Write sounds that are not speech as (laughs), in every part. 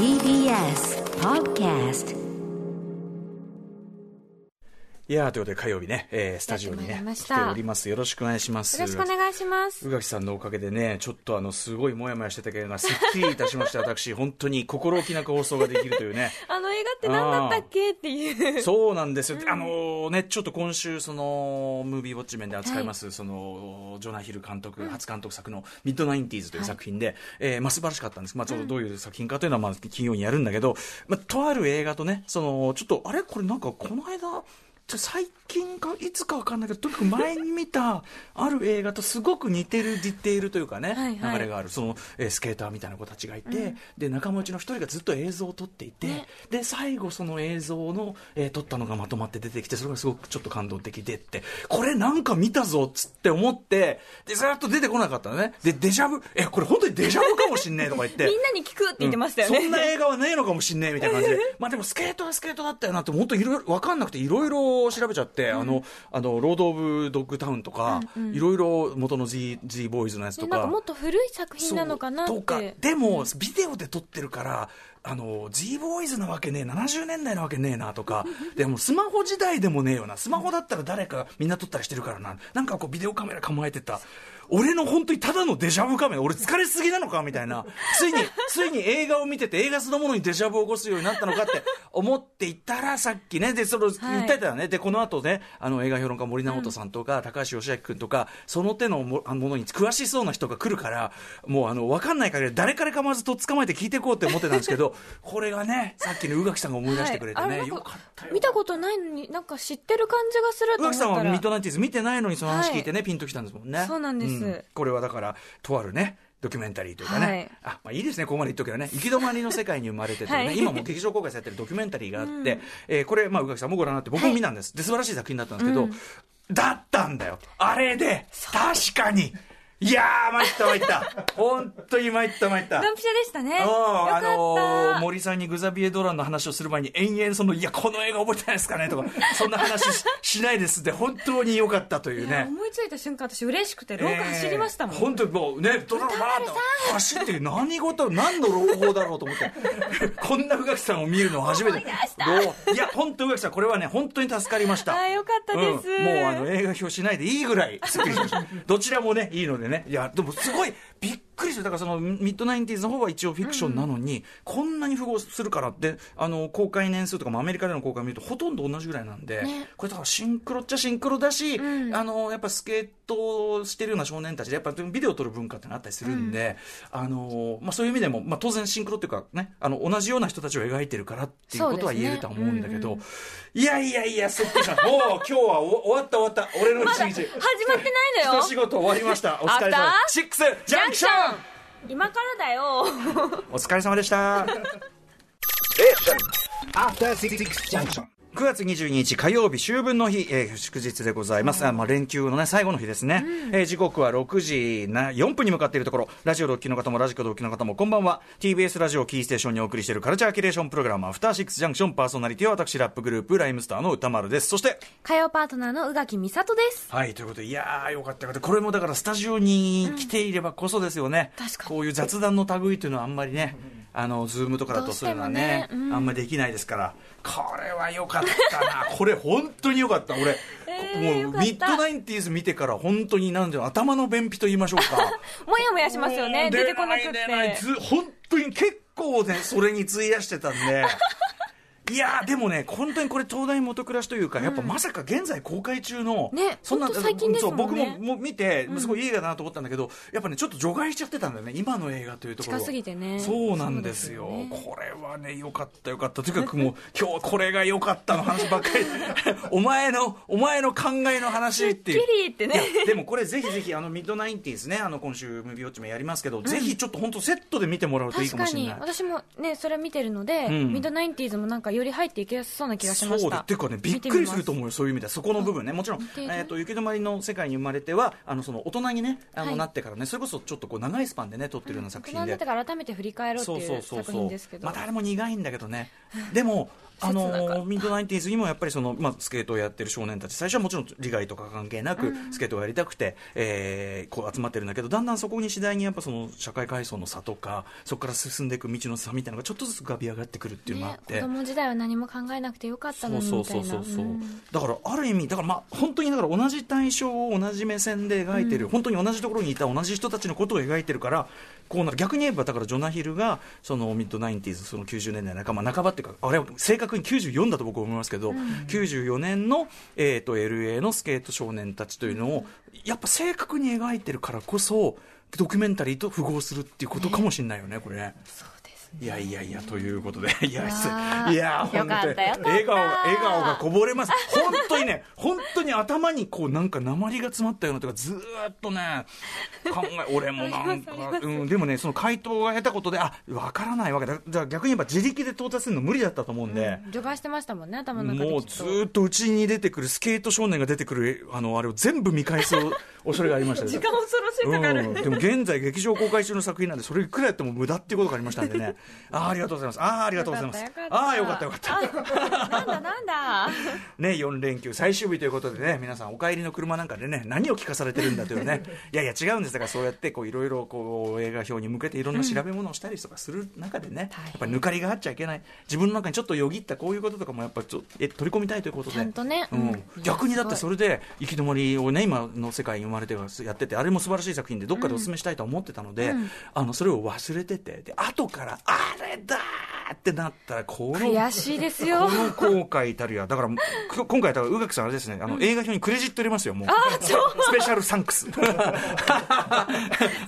TBS Podcast いやーということで火曜日ね、えースタジオにね来ておりますよろしくお願いしますよろしくお願いします。宇垣さんのおかげでね、ちょっとあの、すごいもやもやしてたけど、すっきりいたしまして、(laughs) 私、本当に心置きなく放送ができるというね。あの映画って何だったっけっていう。そうなんですよ。あのね、ちょっと今週、その、ムービーウォッチ面で扱います、その、ジョナヒル監督、初監督作のミッドナインティーズという作品で、えーまあ素晴らしかったんです。まあちょっとどういう作品かというのは、まあ金曜にやるんだけど、まあとある映画とね、その、ちょっと、あれ？これなんかこの間、ちょ最近かいつかわかんないけどとにかく前に見たある映画とすごく似てるディテールというかねはいはい。流れがあるその、えースケーターみたいな子たちがいて、で仲間内の一人がずっと映像を撮っていて、ねで最後その映像の、えー撮ったのがまとまって出てきてそれがすごくちょっと感動的でってこれなんか見たぞっつって思ってでずっと出てこなかったのね。でデジャブえこれ本当にデジャブかもしんねえとか言って。みんなに聞くって言ってましたよね。そんな映画はねえのかもしんねえみたいな感じで。(laughs) まあでもスケートはスケートだったよなって本当いろいろ分かんなくていろいろ調べちゃって、あのあのロード・オブ・ドッグタウンとかいろいろ元の G ボーイズのやつとか。もっと古い作品なのかなとか。でも、ビデオで撮ってるからあの G ボーイズなわけねえ70年代なわけねえなとか。(laughs) でもスマホ時代でもねえよな。スマホだったら誰かみんな撮ったりしてるからな。なんかこうビデオカメラ構えてた俺の本当にただのデジャブカメラ俺疲れすぎなのかみたいな。ついに (laughs) ついに映画を見てて映画そのものにデジャブを起こすようになったのかって思っていたらさっきねでその言ってたよね、でこの後ねあの映画評論家森直人さんとか、高橋義明君とかその手のもものに詳しそうな人が来るからもうあの分かんない限り誰からかまずと捕まえて聞いていこうって思ってたんですけど (laughs) これがねさっきの宇垣さんが思い出してくれてね、よはい。あれなんかった。よ見たことないのになんか知ってる感じがすると宇垣さんは。ミッドナインティーズ見てないのにその話聞いてね、ピンときたんですもんね。そうなんです。これはだからとあるねドキュメンタリーというかね、はい。あまあ、いいですね、ここまで言っとけばね、行き止まりの世界に生まれてというね、はい。今も劇場公開されてるドキュメンタリーがあって、えーこれ、まあ、宇垣さんもご覧になって、僕も見たんです、で素晴らしい作品だったんですけど、だったんだよ、あれで、確かに、いやー、参った参った、本当に参った参った。ドンピシャでしたね。ようん。あのー森さんにグザビエ・ドランの話をする前に延々そのいやこの映画覚えてないですかねとかそんな話ししないです。って本当に良かったというね。思いついた瞬間私嬉しくて廊下走りましたもん。えー本当にもうねドラマバーッと走ってる何事何の朗報だろうと思って。(laughs) こんな宇垣さんを見るの初めて。思いや本当宇垣さんこれはね本当に助かりました。あーよかったです。うん。もうあの映画表しないでいいぐらいどちらもねいいのでねいやでもすごいびっくりする。だからそのミッドナインティーズの方は一応フィクションなのに、こんなに符合するからってあの公開年数とかもアメリカでの公開を見るとほとんど同じぐらいなんで、ね。これだからシンクロっちゃシンクロだし、ん。あのやっぱスケートをしてるような少年たちでやっぱビデオを撮る文化ってのあったりするんで、あのまあ、そういう意味でも、まあ、当然シンクロっていうかねあの同じような人たちを描いてるからっていうことは言えるとは思うんだけど、そうでいやいやいやそっくりした (laughs) もう今日はお終わった終わった。俺の一日、(laughs) 始まってないのよ。一。仕事終わりました。お疲れ様。シックスジャンクション今からだよ。お疲れ様でした (laughs) After Six Junction. 9月22日火曜日秋分の日、えー祝日でございます、あまあ、連休の、ね、最後の日ですね、えー時刻は6時な4分に向かっているところ。ラジオでお聞きの方もラジコでお聞きの方もこんばんは。TBS ラジオキーステーションにお送りしているカルチャーキュレーションプログラムアフターシックスジャンクションパーソナリティは私ラップグループライムスターの宇多丸です。そして火曜パートナーの宇垣美里です。はい、ということで、いやー、よかったよかった。これもだからスタジオに来ていればこそですよね。確かに。こういう雑談の類というのはあんまりね、あの、ズームとかだとそういうのはね、ね。うん。あんまりできないですから。これはよかったな。(laughs) これ本当によかった。俺、えーもうミッドナインティーズ見てから本当になんていうの、頭の便秘と言いましょうか。(laughs) もやもやしますよね。出てこなくて。ず本当に結構ね、それに費やしてたんで。(laughs) いやーでもね、本当にこれ、東大元暮らしというか、やっぱまさか現在公開中の、ねそんな最近ですも僕ももう見て、すごいいい映画だなと思ったんだけど、やっぱね、ちょっと除外しちゃってたんだよね、今の映画というところ。は近すぎてね。そうなんですよ、これはね、よかった、よかった、とにかくもう、今日これがよかったの話ばっかり、(laughs) お前の、お前の考えの話っていう。すってね。でもこれぜひぜひあのミッドナインティーズねあの今週ムービーウォッチもやりますけど、ぜひちょっと本当セットで見てもらうといいか確かにもしれない。私もねそれ見てるので、うん。ミッドナインティーズもなんかより入っていきやすそうな気がしました。そうでっていうかねびっくりすると思うよそういう意味では。そこの部分ね。もちろん、えー、と行き止まりの世界に生まれてはあのその大人にねあの、はい。なってからねそれこそちょっとこう長いスパンでね撮ってるような作品で大人になってから改めて振り返ろうっていう作品ですけど。またあれも苦いんだけどね。でも (laughs) あのミッドナインティーズにもやっぱりその、まあ、スケートをやってる少年たち最初はもちろん利害とか関係なく、スケートをやりたくて、えーこう集まってるんだけどだんだんそこに次第にやっぱその社会階層の差とかそこから進んでいく道の差みたいなのがちょっとずつ浮かび上がってくるっていうのがあねって、子供時代は何も考えなくてよかったのにそうみたいなそうそうそうそう、うん。だからある意味だからまあ本当にだから同じ対象を同じ目線で描いてる、本当に同じところにいた同じ人たちのことを描いてるからこうなる。逆に言えばだからジョナヒルがそのミッドナインティーズその90年代半ば半ばっていうかあれは正確に94だと僕は思いますけど、94年の、えー、と LA のスケート少年たちというのを、やっぱ正確に描いてるからこそドキュメンタリーと符合するっていうことかもしれないよねこれ。ね。そういやいやいや、ということで、(laughs) いや、いや、本当に、笑顔、笑顔がこぼれます。本当にね、本当に頭にこう、なんか鉛が詰まったようなとか、ずーっとね、考え、俺もなんか、(laughs) うん、でもね、その回答が下手ことで、あ、わからないわけだ。じゃあ逆に言えば自力で到達するの無理だったと思うんで、除外してましたもんね頭の中で。もうずーっとうちに出てくるスケート少年が出てくる、あの、あれを全部見返す恐れがありましたよ時間恐ろしいかかる、うん、でも現在劇場公開中の作品なんでそれいくらやっても無駄っていうことがありましたんでね。(laughs) あーありがとうございます。あーありがとうございます。よかったああーよかったよかった。なんだなんだ。(laughs) ね4連休最終日ということでね皆さんお帰りの車なんかでね何を聞かされてるんだというね。(laughs) いやいや違うんです。だからそうやってこういろいろこう映画表に向けていろんな調べ物をしたりとかする中でね、やっぱり抜かりがあっちゃいけない。自分の中にちょっとよぎったこういうこととかもやっぱちょえ取り込みたいということで。ちゃんとねうん。うん。逆にだってそれで行き止まりをね今の世界に生まれてやっててあれも素晴らしい作品でどっかでお勧めしたいと思ってたので、うん。あのそれを忘れててで後からあれだーってなったらこの悔しいですよ。この後悔たるやだからく今回だから宇垣さんあれですねあの、映画表にクレジット入れますよもう。スペシャルサンクス。(laughs)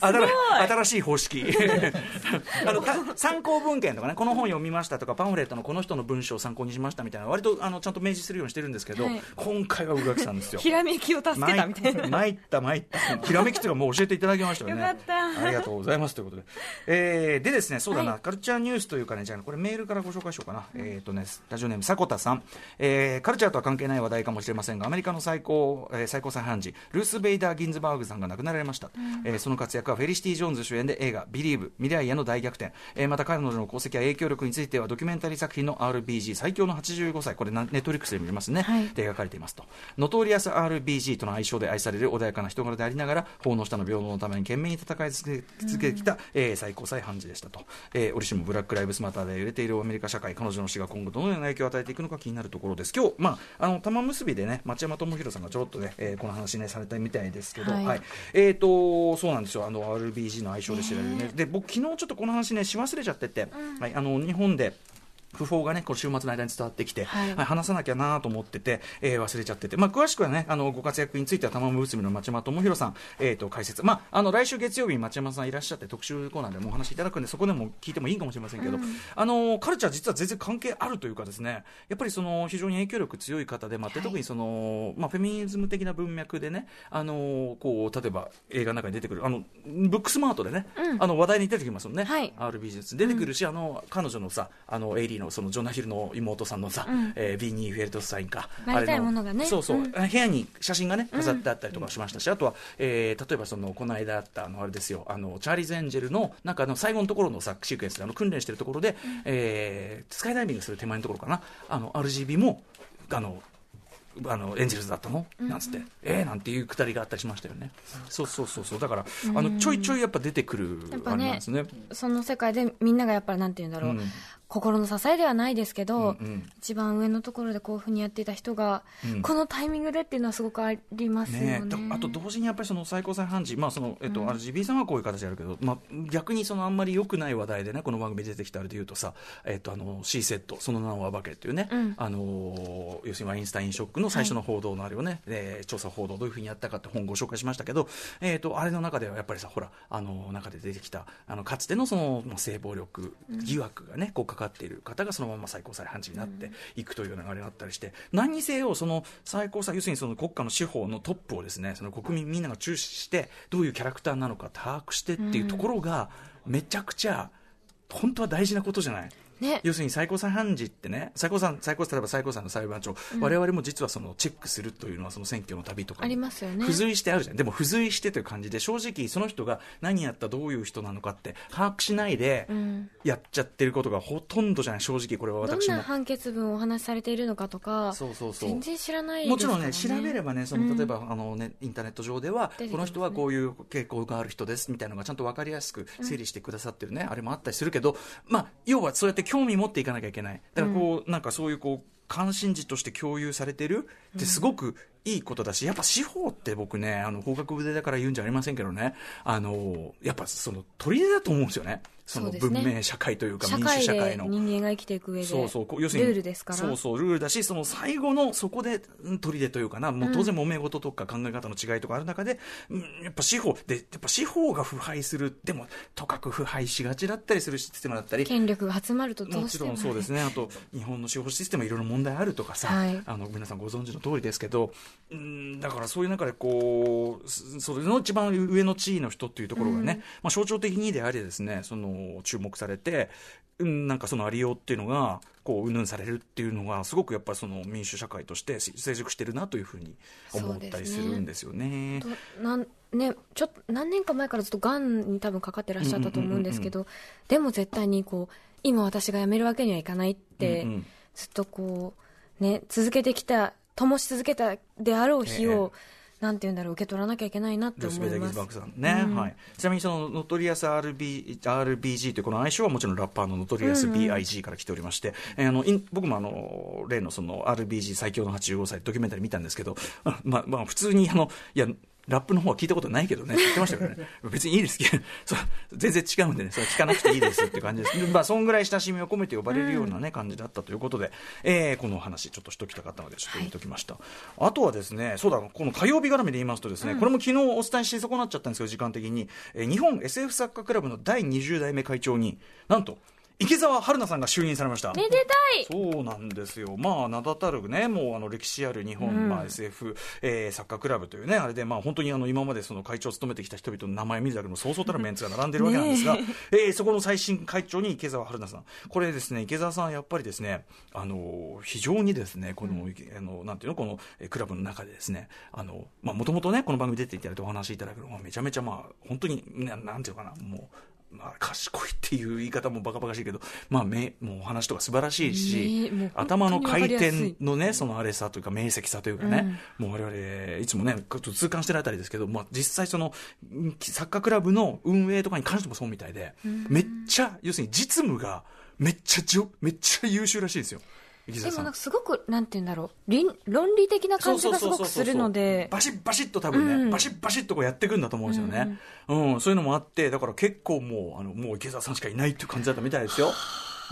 新新しい方式。(laughs) あのた参考文献とかねこの本読みましたとかパンフレットのこの人の文章を参考にしましたみたいな割とあのちゃんと明示するようにしてるんですけど、はい。今回は宇垣さんですよ。ひらめきを助けたみたいな。参った参った。ひらめきというかもう教えていただきましたよね。よかった。ありがとうございます。ということで、えーでですねそうだな、カルチャーニュースというかねじゃあこれメールからご紹介しようかな、えっ、とねラジオネーム迫田さん、えーカルチャーとは関係ない話題かもしれませんがアメリカの最高、えー最高裁判事ルース・ベイダー・ギンズバーグさんが亡くなられました、えーその活躍はフェリシティ・ジョーンズ主演で映画「ビリーブ未来への大逆転」えーまた彼女の功績や影響力についてはドキュメンタリー作品の RBG 最強の85歳。これなネットフリックスで見れますね、はい。で描かれていますと。ノトリアス RBG との愛称で愛される穏やかな人柄でありながら法の下の平等のために懸命に戦い続け続けてきた、えー最高裁判事でしたと、えー折しもブラック・ライブスマターで揺れているアメリカ社会彼女の死が今後どのような影響を与えていくのか気になるところです。今日、まあ、あの玉結びでね町山智博さんがちょろっとね、えーこの話ねされたみたいですけど、ははい。いえー、とそうなんですよ。あの RBG の愛称で知られるね。で僕昨日ちょっとこの話ねし忘れちゃってて、はい、あの日本で訃報がね、この週末の間に伝わってきて、はい。はい話さなきゃなと思ってて、えー忘れちゃってて、まあ、詳しくはね、あの、ご活躍については、玉結びの町山智博さん、えっ、と、解説。まあ、あの、来週月曜日に町山さんいらっしゃって、特集コーナーでもお話しいただくんで、そこでも聞いてもいいかもしれませんけど、あの、カルチャー実は全然関係あるというかですね、やっぱりその、非常に影響力強い方で、まあ、で特にその、まあ、フェミニズム的な文脈でね、あの、こう、例えば映画の中に出てくる、あの、ブックスマートでね、あの、話題に出てきますもんね。はい。R ビジネス出てくるし、あの彼女のさあのエイリーのそのジョナヒルの妹さんのさ、うん。えービーニー・フェルトスタインか。あれのものがね。そうそう、うん。部屋に写真がね飾ってあったりとかしましたし、あとは、えー例えばそのこの間あったあのあれですよ。あのチャーリーズ・エンジェルの中の最後のところのさシークエンスであの訓練してるところで、えースカイダイビングする手前のところかな。あの RGB もあのあのエンジェルズだったの、なんつって、えーなんていうくだりがあったりしましたよね。そうそうそうそう、だから、あのちょいちょいやっぱ出てくるねあれなんですね。その世界でみんながやっぱりなんて言うんだろう、うん心の支えではないですけど、うんうん。一番上のところでこういうふうにやっていた人が、うん。このタイミングでっていうのはすごくありますよね。ねだあと同時にやっぱりその最高裁判事、まあそのえっと RGB さんはこういう形でやるけど、まあ、逆にそのあんまり良くない話題でね、この番組で出てきたあれで言うとさ、えっと、あの C セット、その名を暴けっていうね、うん。あの要するにワインスタインショックの最初の報道のあれをね、えー調査報道、どういうふうにやったかって本をご紹介しましたけど、えっとあれの中ではやっぱりさ、ほら、あの中で出てきた、あのかつてのその、まあ、性暴力疑惑がね、こうかかっている方がそのまま最高裁判事になっていくという流れがあったりして、何にせよ、その最高裁、要するにその国家の司法のトップをですね、その国民みんなが注視して、どういうキャラクターなのか把握してっていうところが、めちゃくちゃ、本当は大事なことじゃない？ね。要するに最高裁判事ってね、最高裁、最高例えば最高裁の裁判長、我々も実はそのチェックするというのは、その選挙の旅とかにありますよね。付随してあるじゃん。でも付随してという感じで、正直その人が何やった、どういう人なのかって把握しないでん。やっちゃってることがほとんどじゃない、正直これはどん私もな。判決文をお話しされているのかとかそうそうそう。全然知らないですもちろんね、調べればね、その例えば、あのね、インターネット上では、ね。この人はこういう傾向がある人ですみたいなのがちゃんと分かりやすく整理してくださってるね、あれもあったりするけど、まあ、要はそうやって興味持っていかなきゃいけない。だからこう、なんかそういうこう、関心事として共有されてるってすごくいいことだし、やっぱ司法って僕ね、あの、法学部でだから言うんじゃありませんけどね、あの、やっぱその、取り柄だと思うんですよね。その文明社会というか民主社会の。人間が生きていく上でそうそう要するにルールですから。そうそうルールだしその最後のそこでうん砦というかなもう当然揉め事とか考え方の違いとかある中で、うんやっぱ司法でやっぱ司法が腐敗するでもとかく腐敗しがちだったりするシステムだったり権力が集まるとどもちろうしても。んそうですね、(laughs) あと日本の司法システムいろいろ問題あるとかさ、はい。あの皆さんご存知の通りですけど、うんだからそういう中でこう、すそれの一番上の地位の人っていうところがね、まあ、象徴的にでありですね、その注目されて、うん、なんかそのありようっていうのが、こう、うんぬんされるっていうのが、すごくやっぱりその民主社会として成熟してるなというふうに思ったりするんですよね。となんね、ちょっと何年か前からずっとがんに多分かかってらっしゃったと思うんですけど、でも絶対にこう今私が辞めるわけにはいかないって、うんうん。ずっとこうね続けてきた灯し続けたであろう火を、なんて言うんだろう受け取らなきゃいけないなって思います。ね、うん。はい、ちなみにそのノトリアス RB RBG というこの愛称はもちろんラッパーのノトリアス BIG から来ておりまして、えーあのイン僕もあの例のその RBG 最強の85歳ドキュメンタリー見たんですけど、まあまあ、普通にあのいやラップの方は聞いたことないけどね、言ってましたからね。(laughs) 別にいいですけど、そう全然違うんでね、それは聞かなくていいですって感じです。(laughs) まあ、そんぐらい親しみを込めて呼ばれるようなね、感じだったということで、えーこのお話、ちょっとしときたかったので、ちょっと言っておきました。あとはですね、そうだ、この火曜日絡みで言いますとですね、これも昨日お伝えし損なっちゃったんですけど、時間的に、えー日本 SF 作家クラブの第20代目会長に、なんと、池澤春菜さんが就任されました。めでたい。そうなんですよ、まあ、名だたるね、もうあの歴史ある日本、まあ、SF、えー、作家クラブというね、あれで、まあ、本当にあの今までその会長を務めてきた人々の名前見るだけでも、そうそうたるメンツが並んでるわけなんですが、え。ーそこの最新会長に池澤春菜さん、これですね、池澤さん、やっぱりですね、あの非常にですね、この、あのなんていうの、このえークラブの中でですね、あのまあ、もともとね、この番組出ていただいてお話しいただくのは、めちゃめちゃ、まあ、本当に、ななんていうのかな、もう。まあ、賢いっていう言い方もバカバカしいけど、まあ、めもうお話とか素晴らしいし、ね頭の回転のね、そのあれさというか、明晰さというかね、もう我々、いつもね、ちょっと痛感してるあたりですけど、まあ、実際その、んサッカークラブの運営とかに関してもそうみたいで、めっちゃ、要するに実務が、めっちゃじょ、めっちゃ優秀らしいですよ。でもなんかすごくなんて言うんだろう倫論理的な感じがすごくするので。バシッバシッと多分ね、うん。バシッバシッとこうやっていくんだと思うんですよね、うんそういうのもあってだから結構もうあのもう池澤さんしかいないっていう感じだったみたいですよ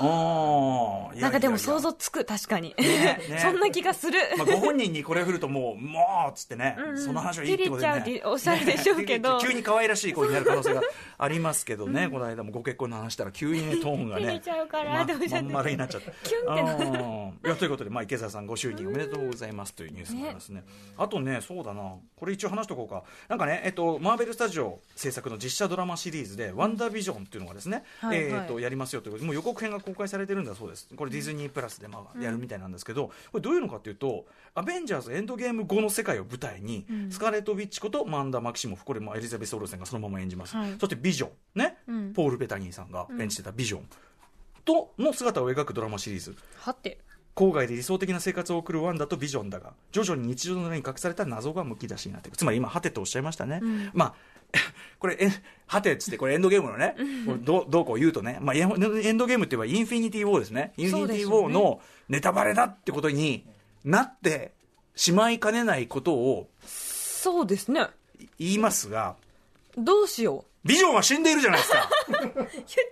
ああなんかでも想像つく確かに、ねね。(laughs) そんな気がする、まあ、ご本人にこれ振るともう、もうっつってね、うんその話はいいってことでね。ちゃうおっしゃるでしょうけど。(laughs) ね急に可愛らしい声になる可能性が (laughs) ありますけどね、この間もご結婚の話したら急にね、トーンがね。ちゃうからまっておっしゃってまん丸になっちゃった。キュンってないやということで、まあ、池澤さんご就任おめでとうございますというニュースがありますね。あとね、そうだな。これ一応話しておこうか。なんかね、えっと、マーベルスタジオ制作の実写ドラマシリーズで、ワンダービジョンっていうのがですね、はいはい。えっと、やりますよということで、もう予告編が公開されてるんだそうです。これディズニープラスでまあやるみたいなんですけど、これどういうのかっていうと、アベンジャーズエンドゲーム後の世界を舞台に、スカーレット・ウィッチことマンダ・マキシモフ、これもエリザベス・オルセンがそのまま演じます。はい。そしてビジョン、ね、うん。ポール・ベタニーさんが演じてたビジョンとの姿を描くドラマシリーズ。はて。郊外で理想的な生活を送るワンダとビジョンだが徐々に日常の中に隠された謎がむき出しになっていく。つまり今ハテとおっしゃいましたね、ん。まあ (laughs) これえハテっつってこれエンドゲームのねこれどうどうこう言うとね、まあ、エンエンドゲームって言えばインフィニティ・ウォーですね。インフィニティ・ウォーのネタバレだってことになってしまいかねないことをそうですね。言いますがどうしよビジョンは死んでいるじゃないですか。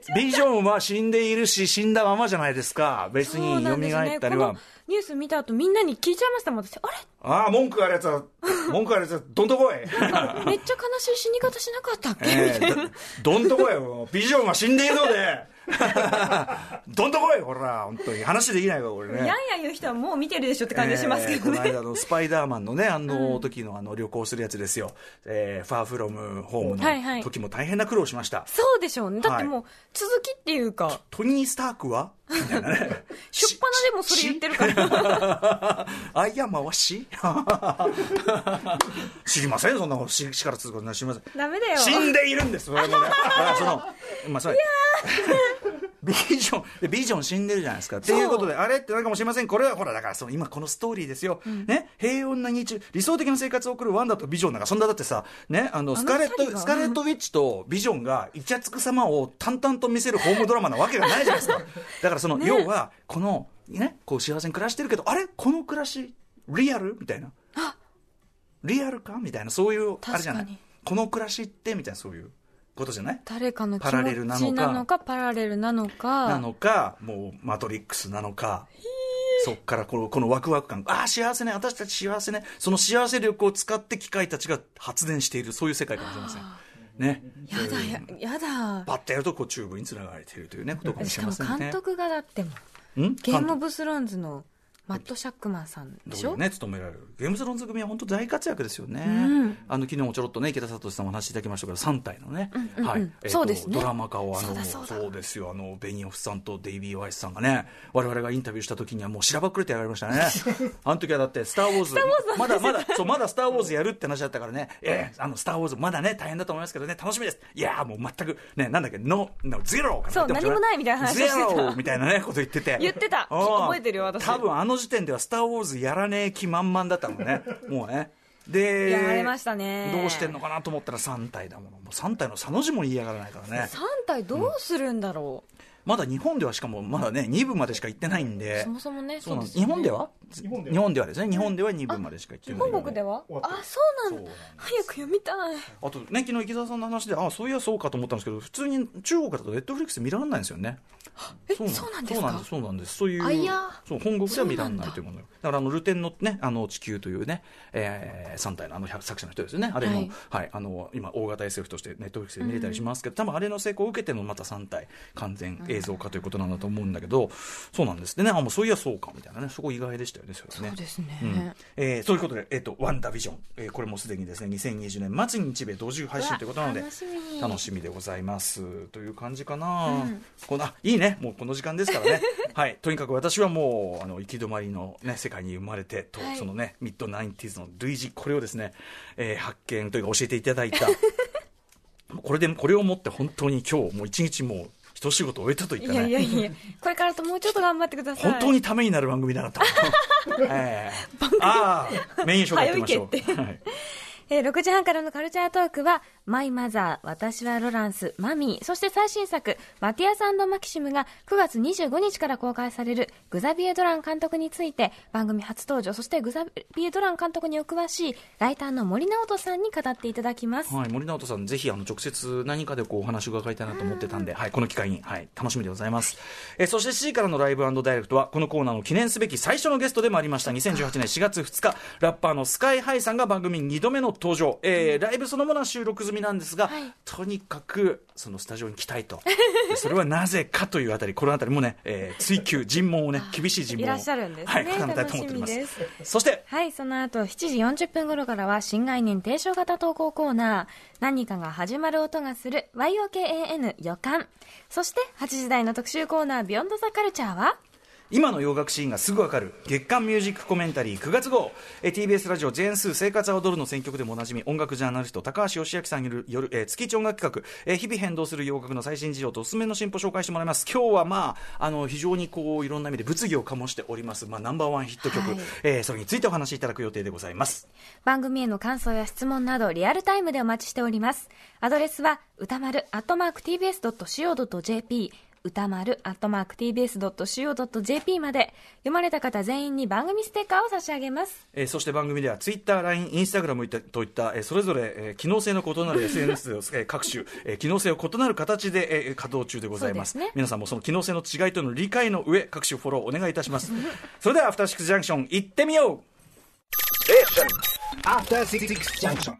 (laughs) ビジョンは死んでいるし死んだままじゃないですか。う別に蘇ったりは、このニュース見た後みんなに聞いちゃいましたもん。私あれ？ああ文句あるやつは (laughs) 文句あるやつはどんとこい。めっちゃ悲しい死に方しなかったっけ、(laughs) ええどどんとこよ、ビジョンは死んでいるので、(laughs) どんとこいほら本当に。話できないわこれね。やんや言う人はもう見てるでしょって感じしますけどね、えーこの間のスパイダーマンのね、(laughs) あの時のあの旅行するやつですよ。えーファーフロムホームはいはい。の時も大変な苦労しました。そうでしょうね。だってもう続きっていうか、トニー・スタークは？みたいなね。(laughs) しょっぱなでもそれ言ってるから。あいや、回し？知りません？そんなこと。ししから続くこと知りません。ダメだよ。死んでいるんです、それもね。その、まあ、それ。(laughs) ビジョン、でビジョン死んでるじゃないですか。っていうことで、あれってなるかもしれません。これは、ほら、だから、その、今このストーリーですよ。ね、平穏な日中、理想的な生活を送るワンダとビジョンなんか、そんなだってさ、ね、あの、スカーレット、スカーレットウィッチとビジョンが、イチャつく様を淡々と見せるホームドラマなわけがないじゃないですか。(laughs) だから、その、要は、この、ね、こう幸せに暮らしてるけど、あれ？この暮らし、リアル？みたいな。リアルか？みたいな、そういう、あれじゃない？この暮らしって、みたいな、そういうことじゃない？誰かの気パラレル持なのか？ちなのか？パラレルなのか？なのか、もう、マトリックスなのか？そっからこのこのワクワク感。ああ幸せね。私たち幸せね。その幸せ力を使って機械たちが発電しているそういう世界かもしれません。ね。やだややだ。パッとやるとこうチューブにつながれているというねことかもししかもれませんね。監督がだってもん？ゲームオ監ブスローンズのマット・シャックマンさんでしょ、督ね務められる。ゲームズロンズ組は本当大活躍ですよね、ん。あの昨日もちょろっとね池田聡さんもお話しいただきましたけど3体のね、うんうんはい。えーとそうですねドラマ化をあのそそうだですよあのベニオフさんとデイビー・ワイスさんがね我々がインタビューした時にはもうしらばっくれてやられましたね。(laughs) あの時はだって「スター・ウォーズ」まだまだそうまだ「スター・ウォーズ」やるって話だったからね「ええあのスター・ウォーズ」まだね大変だと思いますけどね楽しみです。いやーもう全くねなんだっけノノゼロかなそう何もないみたいな話をしてた。(laughs) ゼロみたいなねこと言ってて。(laughs) 言ってた。うん覚えてるよ私。多分あの時点では「スター・ウォーズ」やらねえ気満々だったもんね。(laughs) もうね。でやられましたね。どうしてんのかなと思ったら3体だもの。もう3体の差の字も言いやがらないからね。3体どうするんだろう、まだ日本ではしかもまだね2部までしか行ってないんで。そもそもね。日本では日本では？ですね。日本では2部までしか行ってない本国では？あそうなんだ。早く読みたい。あとね昨日池澤さんの話であそういやそうかと思ったんですけど普通に中国だとネットフリックス見られないんですよね。えそうなんです。か？そうなんですそうなんです。そういうそう本国では見られないというもの。よだ。からあのルテンのねあの地球というね、えー、3体のあの100作者の人ですよね。あれの、ははいいあの今大型 SF としてネットフリックスで見れたりしますけど、多分あれの成功を受けてのまた3体完全映像化ということなんだと思うんだけど、そうなんです。でねあもうそういやそうかみたいなね。そこ意外でしたよねそれね。そうですね、うん。えー、そういうことで、えーと「ワンダービジョン」えーこれもすでにですね2020年末に日米同時配信ということなので楽しみ。楽しみでございます。という感じかな、このあいいね。もうこの時間ですからね。(laughs) はい。とにかく私はもうあの行き止まりの、ね、世界に生まれてと、はい。そのねミッドナインティーズの類似これをですね、えー発見というか教えていただいた。(laughs) これでこれをもって本当に今日もう一日もう一仕事終えたといっいたね。やいやいやこれからともうちょっと頑張ってください。本当にためになる番組だなと。(laughs) ええ。ああ、メイン紹介やってみましょう。はいえー6時半からのカルチャートークは、マイマザー、私はロランス、マミー、そして最新作、マティアスマキシムが9月25日から公開されるグザビエ・ドラン監督について、番組初登場、そしてグザビエ・ドラン監督にお詳しい、ライターの森直人さんに語っていただきます。はい、森直人さん、ぜひあの直接何かでこうお話を伺いたいなと思ってたんで、はい、この機会に、はい、楽しみでございます。えーそして7時からのライブダイレクトは、このコーナーの記念すべき最初のゲストでもありました、2018年4月2日、ラッパーのスカイハイさんが番組2度目の登場。えーライブそのものは収録済みなんですが、はいとにかく、そのスタジオに来たいと。で (laughs) それはなぜかというあたり、このあたりもね、えー追求、尋問をね、厳しい尋問を。いらっしゃるんですねはい、絡めたいと思っております。そして、はい、その後7時40分頃からは新概念提唱型投稿コーナー、何かが始まる音がする YOKAN 予感。そして8時台の特集コーナービヨンドザカルチャーは今の洋楽シーンがすぐわかる。月刊ミュージックコメンタリー9月号。えー TBS ラジオジェーンスー生活は踊るの選曲でもおなじみ音楽ジャーナリスト高橋義明さんによるえー月一音楽企画、えー日々変動する洋楽の最新事情とおすすめの進歩を紹介してもらいます。今日はまああの非常にこういろんな意味で物議を醸しております、まあ、ナンバーワンヒット曲、はい。えーそれについてお話しいただく予定でございます。番組への感想や質問などリアルタイムでお待ちしております。アドレスは歌丸 tbs.co.jp 歌丸 tbs.co.jp まで。読まれた方全員に番組ステッカーを差し上げます。えーそして番組ではツイッター、LINE、インスタグラムといった、えーそれぞれ、えー機能性の異なる (laughs) SNS を、えー各種、えー機能性を異なる形で、えー稼働中でございます。そうですね。皆さんもその機能性の違いとの理解の上各種フォローお願いいたします。(laughs) それではアフターシックスジャンクション行ってみよう！After Six Junction.